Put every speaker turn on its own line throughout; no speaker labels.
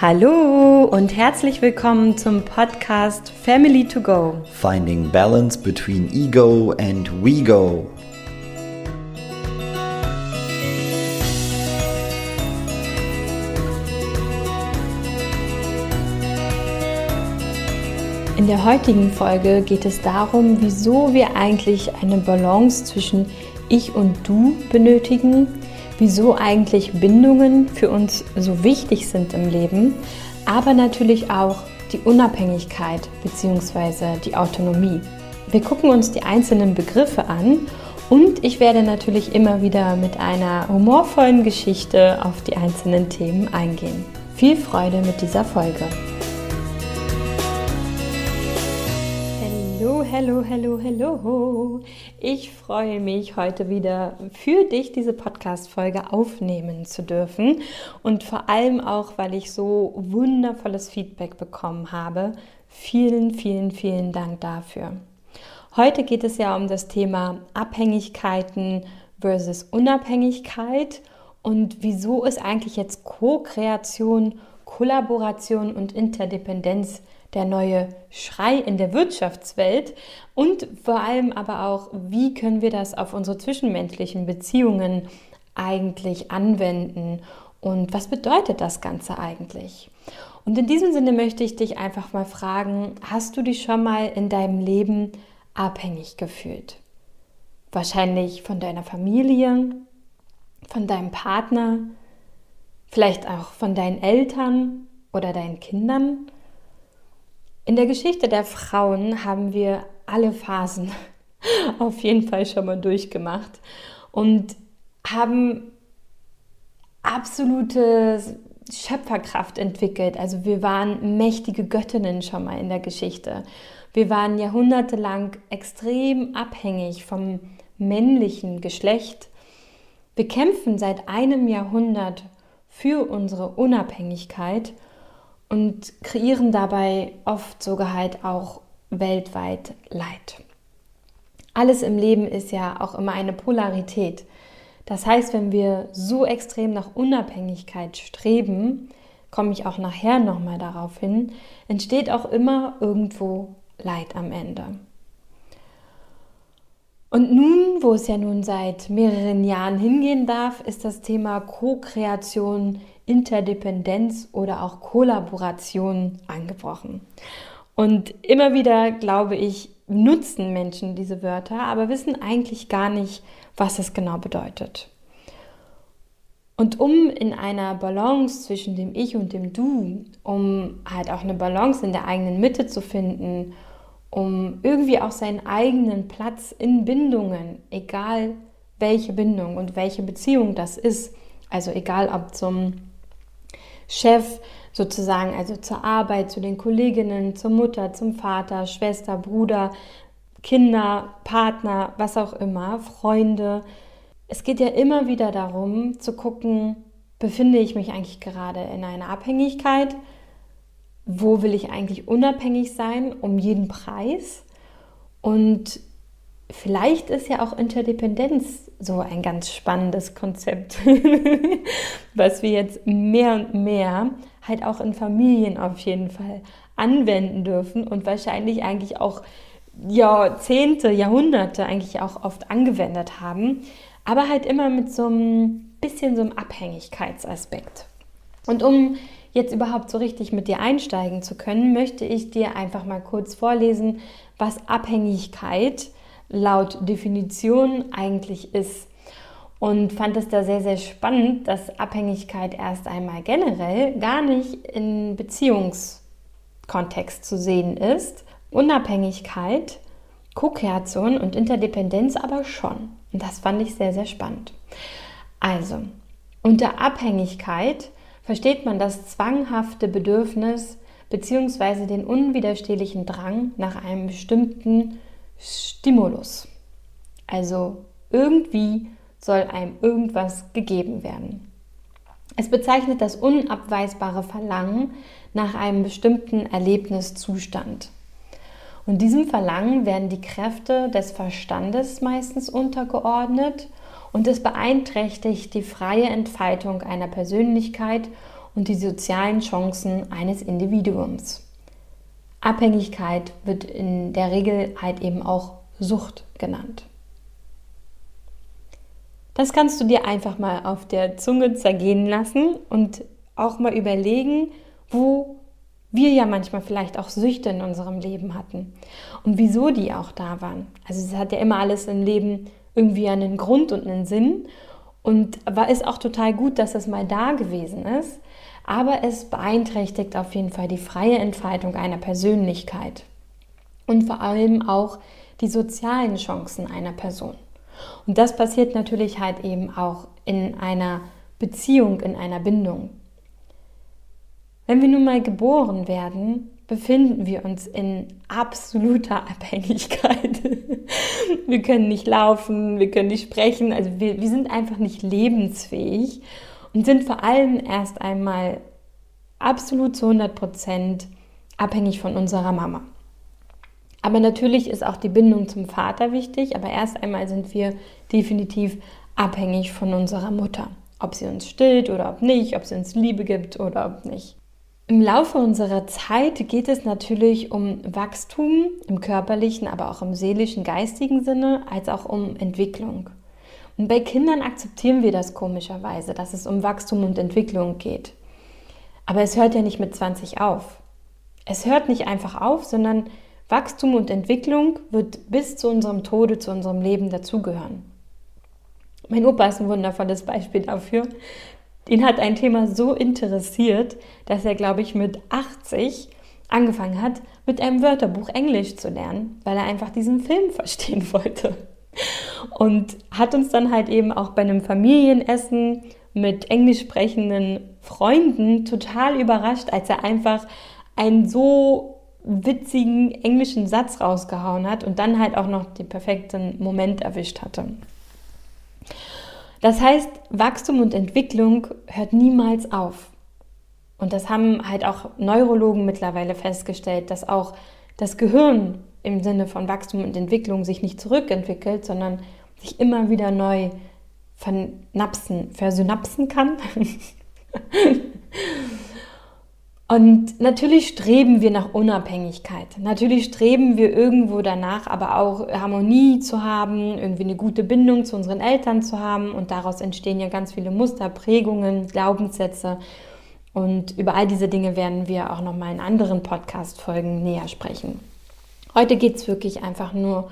Hallo und herzlich willkommen zum Podcast Family to Go.
Finding balance between ego and we go.
In der heutigen Folge geht es darum, wieso wir eigentlich eine Balance zwischen ich und du benötigen wieso eigentlich Bindungen für uns so wichtig sind im Leben, aber natürlich auch die Unabhängigkeit bzw. die Autonomie. Wir gucken uns die einzelnen Begriffe an und ich werde natürlich immer wieder mit einer humorvollen Geschichte auf die einzelnen Themen eingehen. Viel Freude mit dieser Folge. Hallo, hallo, hallo. Ich freue mich, heute wieder für dich diese Podcast-Folge aufnehmen zu dürfen und vor allem auch, weil ich so wundervolles Feedback bekommen habe. Vielen, vielen, vielen Dank dafür. Heute geht es ja um das Thema Abhängigkeiten versus Unabhängigkeit und wieso ist eigentlich jetzt Co-Kreation, Kollaboration und Interdependenz der neue Schrei in der Wirtschaftswelt und vor allem aber auch, wie können wir das auf unsere zwischenmenschlichen Beziehungen eigentlich anwenden und was bedeutet das Ganze eigentlich? Und in diesem Sinne möchte ich dich einfach mal fragen, hast du dich schon mal in deinem Leben abhängig gefühlt? Wahrscheinlich von deiner Familie, von deinem Partner, vielleicht auch von deinen Eltern oder deinen Kindern? In der Geschichte der Frauen haben wir alle Phasen auf jeden Fall schon mal durchgemacht und haben absolute Schöpferkraft entwickelt. Also wir waren mächtige Göttinnen schon mal in der Geschichte. Wir waren jahrhundertelang extrem abhängig vom männlichen Geschlecht. Wir kämpfen seit einem Jahrhundert für unsere Unabhängigkeit und kreieren dabei oft sogar halt auch weltweit Leid. Alles im Leben ist ja auch immer eine Polarität. Das heißt, wenn wir so extrem nach Unabhängigkeit streben, komme ich auch nachher nochmal darauf hin, entsteht auch immer irgendwo Leid am Ende. Und nun, wo es ja nun seit mehreren Jahren hingehen darf, ist das Thema Co-Kreation Interdependenz oder auch Kollaboration angebrochen. Und immer wieder, glaube ich, nutzen Menschen diese Wörter, aber wissen eigentlich gar nicht, was es genau bedeutet. Und um in einer Balance zwischen dem Ich und dem Du, um halt auch eine Balance in der eigenen Mitte zu finden, um irgendwie auch seinen eigenen Platz in Bindungen, egal welche Bindung und welche Beziehung das ist, also egal ob zum Chef sozusagen, also zur Arbeit, zu den Kolleginnen, zur Mutter, zum Vater, Schwester, Bruder, Kinder, Partner, was auch immer, Freunde. Es geht ja immer wieder darum zu gucken, befinde ich mich eigentlich gerade in einer Abhängigkeit? Wo will ich eigentlich unabhängig sein um jeden Preis? Und vielleicht ist ja auch Interdependenz so ein ganz spannendes Konzept, was wir jetzt mehr und mehr halt auch in Familien auf jeden Fall anwenden dürfen und wahrscheinlich eigentlich auch Jahrzehnte, Jahrhunderte eigentlich auch oft angewendet haben, aber halt immer mit so einem bisschen so einem Abhängigkeitsaspekt. Und um jetzt überhaupt so richtig mit dir einsteigen zu können, möchte ich dir einfach mal kurz vorlesen, was Abhängigkeit ist laut Definition eigentlich ist. Und fand es da sehr, sehr spannend, dass Abhängigkeit erst einmal generell gar nicht in Beziehungskontext zu sehen ist. Unabhängigkeit, Co-Kreation und Interdependenz aber schon. Und das fand ich sehr, sehr spannend. Also, unter Abhängigkeit versteht man das zwanghafte Bedürfnis bzw. den unwiderstehlichen Drang nach einem bestimmten Stimulus. Also irgendwie soll einem irgendwas gegeben werden. Es bezeichnet das unabweisbare Verlangen nach einem bestimmten Erlebniszustand. Und diesem Verlangen werden die Kräfte des Verstandes meistens untergeordnet und es beeinträchtigt die freie Entfaltung einer Persönlichkeit und die sozialen Chancen eines Individuums. Abhängigkeit wird in der Regel halt eben auch Sucht genannt. Das kannst du dir einfach mal auf der Zunge zergehen lassen und auch mal überlegen, wo wir ja manchmal vielleicht auch Süchte in unserem Leben hatten und wieso die auch da waren. Also es hat ja immer alles im Leben irgendwie einen Grund und einen Sinn und war ist auch total gut, dass es mal da gewesen ist, aber es beeinträchtigt auf jeden Fall die freie Entfaltung einer Persönlichkeit und vor allem auch die sozialen Chancen einer Person. Und das passiert natürlich halt eben auch in einer Beziehung, in einer Bindung. Wenn wir nun mal geboren werden, befinden wir uns in absoluter Abhängigkeit. wir können nicht laufen, wir können nicht sprechen, also wir, wir sind einfach nicht lebensfähig und sind vor allem erst einmal absolut zu 100 Prozent abhängig von unserer Mama. Aber natürlich ist auch die Bindung zum Vater wichtig, aber erst einmal sind wir definitiv abhängig von unserer Mutter. Ob sie uns stillt oder ob nicht, ob sie uns Liebe gibt oder ob nicht. Im Laufe unserer Zeit geht es natürlich um Wachstum im körperlichen, aber auch im seelischen, geistigen Sinne, als auch um Entwicklung. Und bei Kindern akzeptieren wir das komischerweise, dass es um Wachstum und Entwicklung geht. Aber es hört ja nicht mit 20 auf. Es hört nicht einfach auf, sondern Wachstum und Entwicklung wird bis zu unserem Tode, zu unserem Leben dazugehören. Mein Opa ist ein wundervolles Beispiel dafür. Ihn hat ein Thema so interessiert, dass er, glaube ich, mit 80 angefangen hat, mit einem Wörterbuch Englisch zu lernen, weil er einfach diesen Film verstehen wollte. Und hat uns dann halt eben auch bei einem Familienessen mit englisch sprechenden Freunden total überrascht, als er einfach einen so witzigen englischen Satz rausgehauen hat und dann halt auch noch den perfekten Moment erwischt hatte. Das heißt, Wachstum und Entwicklung hört niemals auf. Und das haben halt auch Neurologen mittlerweile festgestellt, dass auch das Gehirn im Sinne von Wachstum und Entwicklung sich nicht zurückentwickelt, sondern sich immer wieder neu vernapsen, versynapsen kann. Und natürlich streben wir nach Unabhängigkeit. Natürlich streben wir irgendwo danach, aber auch Harmonie zu haben, irgendwie eine gute Bindung zu unseren Eltern zu haben. Und daraus entstehen ja ganz viele Muster, Prägungen, Glaubenssätze. Und über all diese Dinge werden wir auch nochmal in anderen Podcast-Folgen näher sprechen. Heute geht es wirklich einfach nur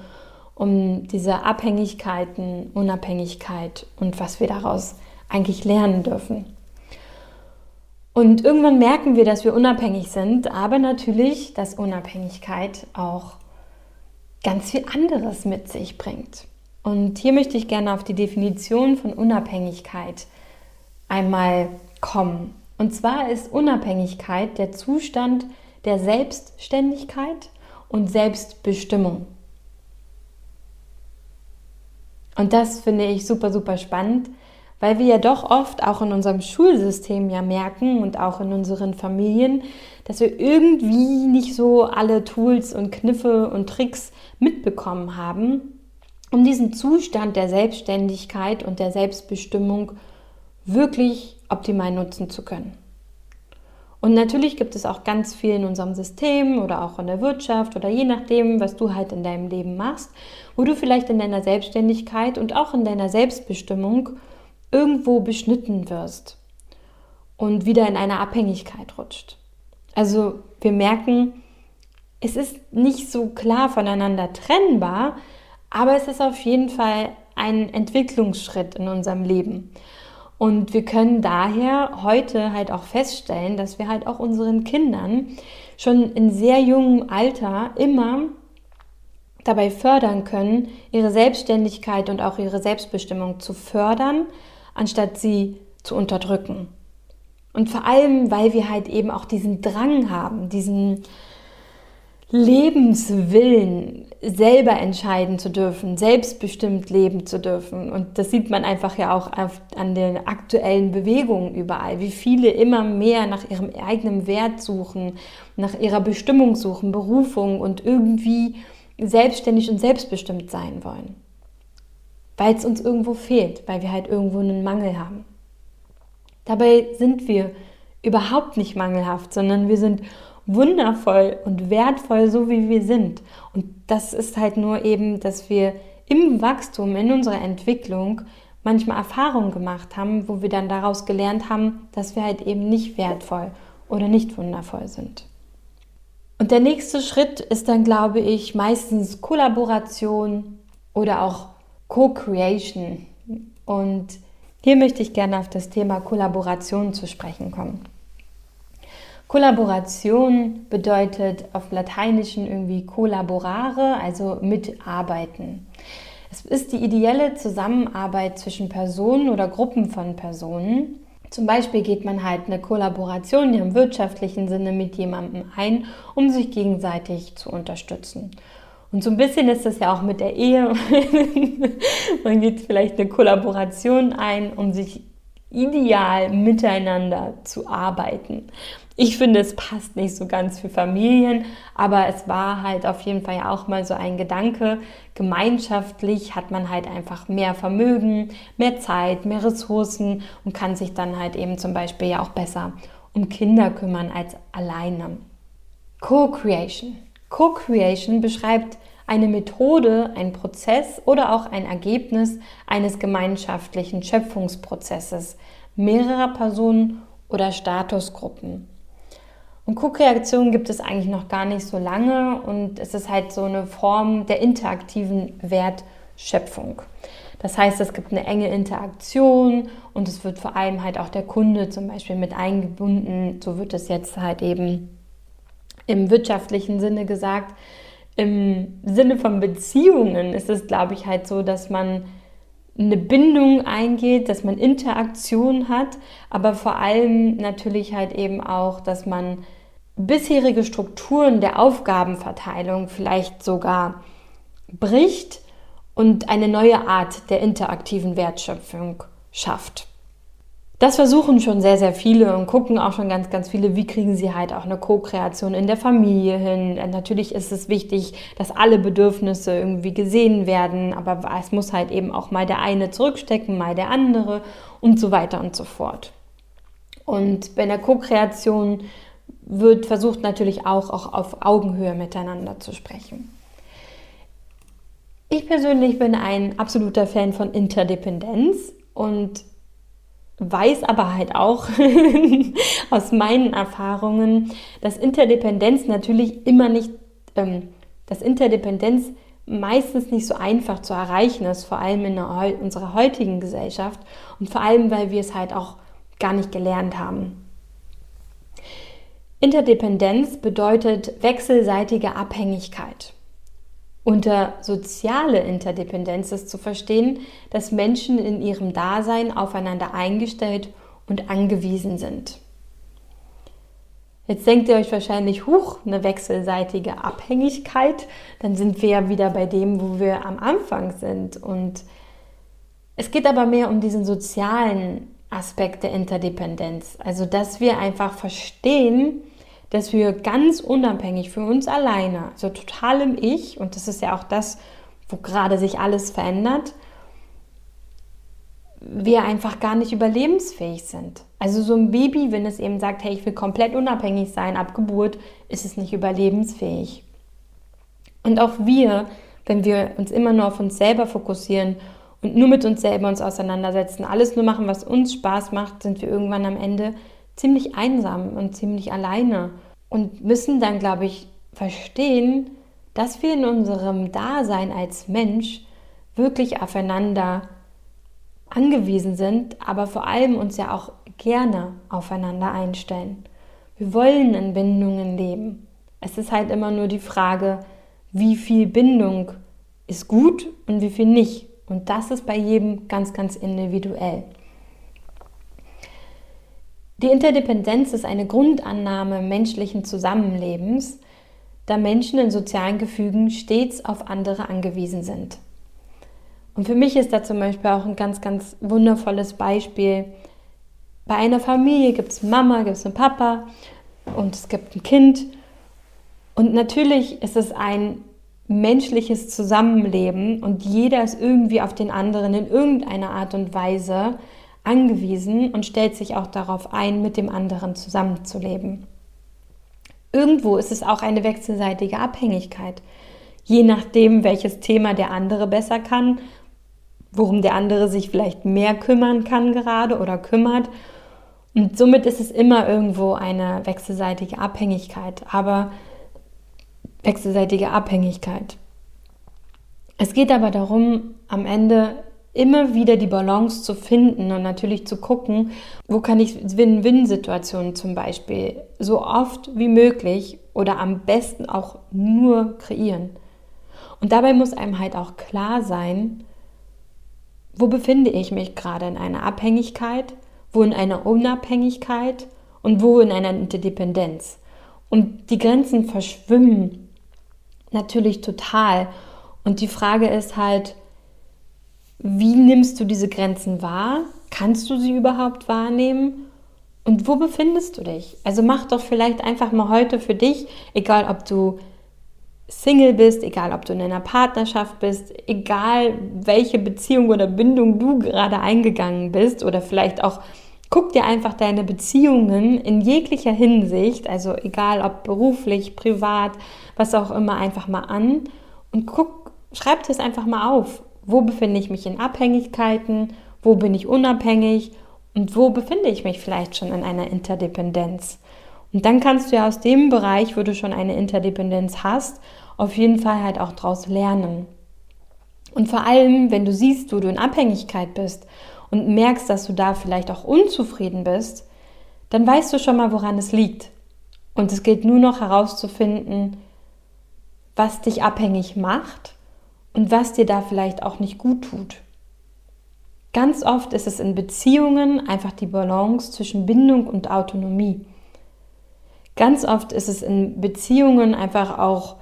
um diese Abhängigkeiten, Unabhängigkeit und was wir daraus eigentlich lernen dürfen. Und irgendwann merken wir, dass wir unabhängig sind, aber natürlich, dass Unabhängigkeit auch ganz viel anderes mit sich bringt. Und hier möchte ich gerne auf die Definition von Unabhängigkeit einmal kommen. Und zwar ist Unabhängigkeit der Zustand der Selbstständigkeit und Selbstbestimmung. Und das finde ich super, super spannend, weil wir ja doch oft auch in unserem Schulsystem ja merken und auch in unseren Familien, dass wir irgendwie nicht so alle Tools und Kniffe und Tricks mitbekommen haben, um diesen Zustand der Selbstständigkeit und der Selbstbestimmung wirklich optimal nutzen zu können. Und natürlich gibt es auch ganz viel in unserem System oder auch in der Wirtschaft oder je nachdem, was du halt in deinem Leben machst, wo du vielleicht in deiner Selbstständigkeit und auch in deiner Selbstbestimmung irgendwo beschnitten wirst und wieder in eine Abhängigkeit rutscht. Also wir merken, es ist nicht so klar voneinander trennbar, aber es ist auf jeden Fall ein Entwicklungsschritt in unserem Leben. Und wir können daher heute halt auch feststellen, dass wir halt auch unseren Kindern schon in sehr jungem Alter immer dabei fördern können, ihre Selbstständigkeit und auch ihre Selbstbestimmung zu fördern, anstatt sie zu unterdrücken. Und vor allem, weil wir halt eben auch diesen Drang haben, diesen Lebenswillen, selber entscheiden zu dürfen, selbstbestimmt leben zu dürfen. Und das sieht man einfach ja auch an den aktuellen Bewegungen überall, wie viele immer mehr nach ihrem eigenen Wert suchen, nach ihrer Bestimmung suchen, Berufung und irgendwie selbstständig und selbstbestimmt sein wollen weil es uns irgendwo fehlt, weil wir halt irgendwo einen Mangel haben. Dabei sind wir überhaupt nicht mangelhaft, sondern wir sind wundervoll und wertvoll, so wie wir sind. Und das ist halt nur eben, dass wir im Wachstum, in unserer Entwicklung manchmal Erfahrungen gemacht haben, wo wir dann daraus gelernt haben, dass wir halt eben nicht wertvoll oder nicht wundervoll sind. Und der nächste Schritt ist dann, glaube ich, meistens Kollaboration oder auch Co-Creation. Und hier möchte ich gerne auf das Thema Kollaboration zu sprechen kommen. Kollaboration bedeutet auf Lateinischen irgendwie collaborare, also mitarbeiten. Es ist die ideelle Zusammenarbeit zwischen Personen oder Gruppen von Personen. Zum Beispiel geht man halt eine Kollaboration im wirtschaftlichen Sinne mit jemandem ein, um sich gegenseitig zu unterstützen. Und so ein bisschen ist das ja auch mit der Ehe. man geht vielleicht eine Kollaboration ein, um sich ideal miteinander zu arbeiten. Ich finde, es passt nicht so ganz für Familien, aber es war halt auf jeden Fall ja auch mal so ein Gedanke. Gemeinschaftlich hat man halt einfach mehr Vermögen, mehr Zeit, mehr Ressourcen und kann sich dann halt eben zum Beispiel ja auch besser um Kinder kümmern als alleine. Co-Creation. Co-Creation beschreibt eine Methode, ein Prozess oder auch ein Ergebnis eines gemeinschaftlichen Schöpfungsprozesses mehrerer Personen oder Statusgruppen. Und Co-Kreation gibt es eigentlich noch gar nicht so lange und es ist halt so eine Form der interaktiven Wertschöpfung. Das heißt, es gibt eine enge Interaktion und es wird vor allem halt auch der Kunde zum Beispiel mit eingebunden. So wird es jetzt halt eben im wirtschaftlichen Sinne gesagt. Im Sinne von Beziehungen ist es, glaube ich, halt so, dass man eine Bindung eingeht, dass man Interaktion hat, aber vor allem natürlich halt eben auch, dass man bisherige Strukturen der Aufgabenverteilung vielleicht sogar bricht und eine neue Art der interaktiven Wertschöpfung schafft. Das versuchen schon sehr, sehr viele und gucken auch schon ganz, ganz viele, wie kriegen sie halt auch eine Co-Kreation in der Familie hin. Natürlich ist es wichtig, dass alle Bedürfnisse irgendwie gesehen werden, aber es muss halt eben auch mal der eine zurückstecken, mal der andere und so weiter und so fort. Und bei der Co-Kreation wird versucht natürlich auch, auch auf Augenhöhe miteinander zu sprechen. Ich persönlich bin ein absoluter Fan von Interdependenz und weiß aber halt auch aus meinen Erfahrungen, dass Interdependenz natürlich immer nicht, ähm, dass Interdependenz meistens nicht so einfach zu erreichen ist, vor allem in unserer heutigen Gesellschaft und vor allem, weil wir es halt auch gar nicht gelernt haben. Interdependenz bedeutet wechselseitige Abhängigkeit. Unter soziale Interdependenz ist zu verstehen, dass Menschen in ihrem Dasein aufeinander eingestellt und angewiesen sind. Jetzt denkt ihr euch wahrscheinlich, huch, eine wechselseitige Abhängigkeit, dann sind wir ja wieder bei dem, wo wir am Anfang sind. Und es geht aber mehr um diesen sozialen Aspekt der Interdependenz. Also, dass wir einfach verstehen, dass wir ganz unabhängig für uns alleine, so total im Ich, und das ist ja auch das, wo gerade sich alles verändert, wir einfach gar nicht überlebensfähig sind. Also so ein Baby, wenn es eben sagt, hey, ich will komplett unabhängig sein ab Geburt, ist es nicht überlebensfähig. Und auch wir, wenn wir uns immer nur auf uns selber fokussieren und nur mit uns selber uns auseinandersetzen, alles nur machen, was uns Spaß macht, sind wir irgendwann am Ende ziemlich einsam und ziemlich alleine und müssen dann, glaube ich, verstehen, dass wir in unserem Dasein als Mensch wirklich aufeinander angewiesen sind, aber vor allem uns ja auch gerne aufeinander einstellen. Wir wollen in Bindungen leben. Es ist halt immer nur die Frage, wie viel Bindung ist gut und wie viel nicht. Und das ist bei jedem ganz, ganz individuell. Die Interdependenz ist eine Grundannahme menschlichen Zusammenlebens, da Menschen in sozialen Gefügen stets auf andere angewiesen sind. Und für mich ist da zum Beispiel auch ein ganz, ganz wundervolles Beispiel. Bei einer Familie gibt es Mama, gibt es einen Papa und es gibt ein Kind. Und natürlich ist es ein menschliches Zusammenleben und jeder ist irgendwie auf den anderen in irgendeiner Art und Weise angewiesen und stellt sich auch darauf ein, mit dem anderen zusammenzuleben. Irgendwo ist es auch eine wechselseitige Abhängigkeit. Je nachdem, welches Thema der andere besser kann, worum der andere sich vielleicht mehr kümmern kann gerade oder kümmert. Und somit ist es immer irgendwo eine wechselseitige Abhängigkeit. Aber wechselseitige Abhängigkeit. Es geht aber darum, am Ende immer wieder die Balance zu finden und natürlich zu gucken, wo kann ich Win-Win-Situationen zum Beispiel so oft wie möglich oder am besten auch nur kreieren. Und dabei muss einem halt auch klar sein, wo befinde ich mich gerade in einer Abhängigkeit, wo in einer Unabhängigkeit und wo in einer Interdependenz. Und die Grenzen verschwimmen natürlich total. Und die Frage ist halt, wie nimmst du diese Grenzen wahr? Kannst du sie überhaupt wahrnehmen? Und wo befindest du dich? Also mach doch vielleicht einfach mal heute für dich, egal ob du Single bist, egal ob du in einer Partnerschaft bist, egal welche Beziehung oder Bindung du gerade eingegangen bist oder vielleicht auch guck dir einfach deine Beziehungen in jeglicher Hinsicht, also egal ob beruflich, privat, was auch immer, einfach mal an und guck, schreib es einfach mal auf. Wo befinde ich mich in Abhängigkeiten? Wo bin ich unabhängig? Und wo befinde ich mich vielleicht schon in einer Interdependenz? Und dann kannst du ja aus dem Bereich, wo du schon eine Interdependenz hast, auf jeden Fall halt auch daraus lernen. Und vor allem, wenn du siehst, wo du in Abhängigkeit bist und merkst, dass du da vielleicht auch unzufrieden bist, dann weißt du schon mal, woran es liegt. Und es gilt nur noch herauszufinden, was dich abhängig macht und was dir da vielleicht auch nicht gut tut. Ganz oft ist es in Beziehungen einfach die Balance zwischen Bindung und Autonomie. Ganz oft ist es in Beziehungen einfach auch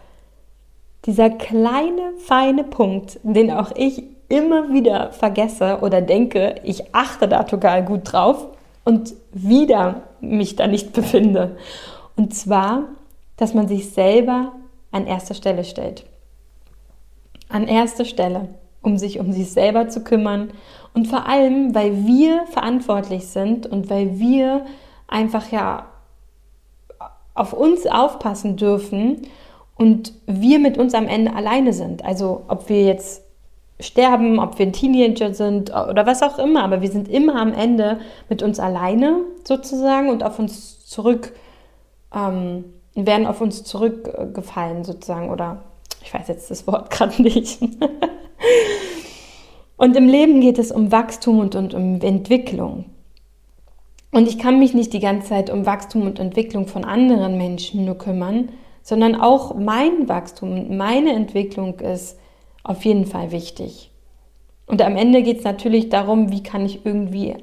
dieser kleine, feine Punkt, den auch ich immer wieder vergesse oder denke, ich achte da total gut drauf und wieder mich da nicht befinde. Und zwar, dass man sich selber an erster Stelle stellt an erster Stelle, um sich um sich selber zu kümmern und vor allem, weil wir verantwortlich sind und weil wir einfach ja auf uns aufpassen dürfen und wir mit uns am Ende alleine sind. Also ob wir jetzt sterben, ob wir ein Teenager sind oder was auch immer, aber wir sind immer am Ende mit uns alleine sozusagen und auf uns zurück, ähm, werden auf uns zurückgefallen sozusagen oder ich weiß jetzt das Wort gerade nicht. und im Leben geht es um Wachstum und, und um Entwicklung. Und ich kann mich nicht die ganze Zeit um Wachstum und Entwicklung von anderen Menschen nur kümmern, sondern auch mein Wachstum und meine Entwicklung ist auf jeden Fall wichtig. Und am Ende geht es natürlich darum, wie kann ich irgendwie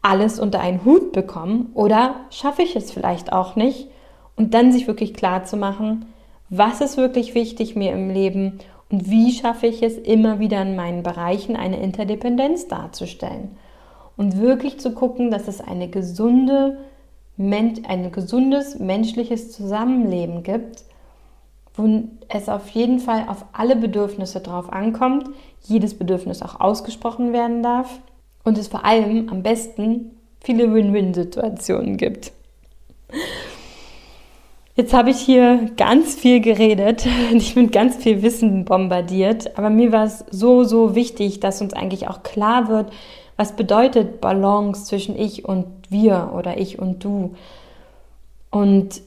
alles unter einen Hut bekommen oder schaffe ich es vielleicht auch nicht und dann sich wirklich klar zu machen, was ist wirklich wichtig mir im Leben und wie schaffe ich es immer wieder in meinen Bereichen eine Interdependenz darzustellen und wirklich zu gucken, dass es eine gesunde, ein gesundes menschliches Zusammenleben gibt, wo es auf jeden Fall auf alle Bedürfnisse drauf ankommt, jedes Bedürfnis auch ausgesprochen werden darf und es vor allem am besten viele Win-Win-Situationen gibt. Jetzt habe ich hier ganz viel geredet und ich bin ganz viel Wissen bombardiert, aber mir war es so, so wichtig, dass uns eigentlich auch klar wird, was bedeutet Balance zwischen ich und wir oder ich und du. Und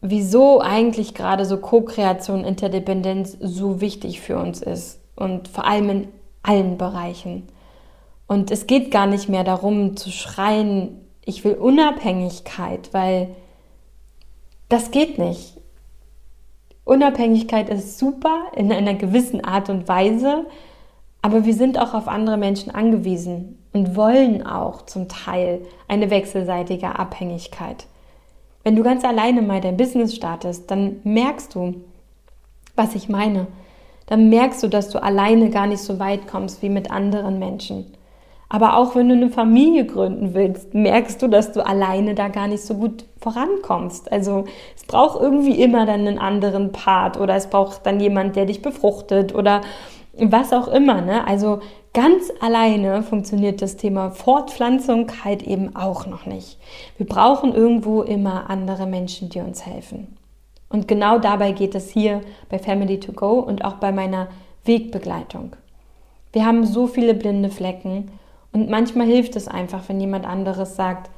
wieso eigentlich gerade so Co-Kreation, Interdependenz so wichtig für uns ist und vor allem in allen Bereichen. Und es geht gar nicht mehr darum zu schreien, ich will Unabhängigkeit, weil das geht nicht. Unabhängigkeit ist super in einer gewissen Art und Weise, aber wir sind auch auf andere Menschen angewiesen und wollen auch zum Teil eine wechselseitige Abhängigkeit. Wenn du ganz alleine mal dein Business startest, dann merkst du, was ich meine. Dann merkst du, dass du alleine gar nicht so weit kommst wie mit anderen Menschen. Aber auch wenn du eine Familie gründen willst, merkst du, dass du alleine da gar nicht so gut vorankommst. Also es braucht irgendwie immer dann einen anderen Part oder es braucht dann jemand, der dich befruchtet oder was auch immer. Ne? Also Ganz alleine funktioniert das Thema Fortpflanzung halt eben auch noch nicht. Wir brauchen irgendwo immer andere Menschen, die uns helfen. Und genau dabei geht es hier bei Family to Go und auch bei meiner Wegbegleitung. Wir haben so viele blinde Flecken und manchmal hilft es einfach, wenn jemand anderes sagt,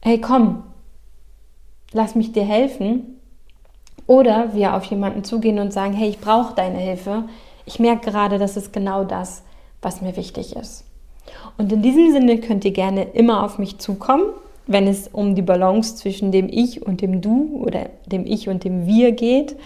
hey komm, lass mich dir helfen. Oder wir auf jemanden zugehen und sagen, hey, ich brauche deine Hilfe, ich merke gerade, das ist genau das, was mir wichtig ist. Und in diesem Sinne könnt ihr gerne immer auf mich zukommen, wenn es um die Balance zwischen dem Ich und dem Du oder dem Ich und dem Wir geht,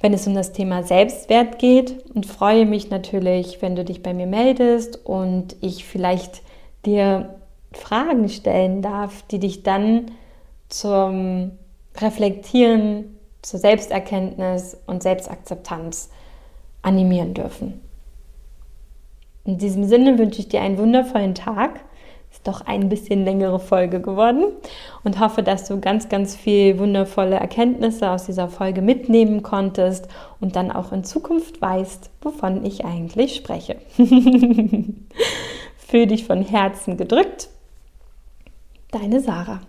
wenn es um das Thema Selbstwert geht und freue mich natürlich, wenn du dich bei mir meldest und ich vielleicht dir Fragen stellen darf, die dich dann zum Reflektieren, zur Selbsterkenntnis und Selbstakzeptanz animieren dürfen. In diesem Sinne wünsche ich dir einen wundervollen Tag. Doch ein bisschen längere Folge geworden und hoffe, dass du ganz, ganz viel wundervolle Erkenntnisse aus dieser Folge mitnehmen konntest und dann auch in Zukunft weißt, wovon ich eigentlich spreche. Fühl dich von Herzen gedrückt. Deine Sarah.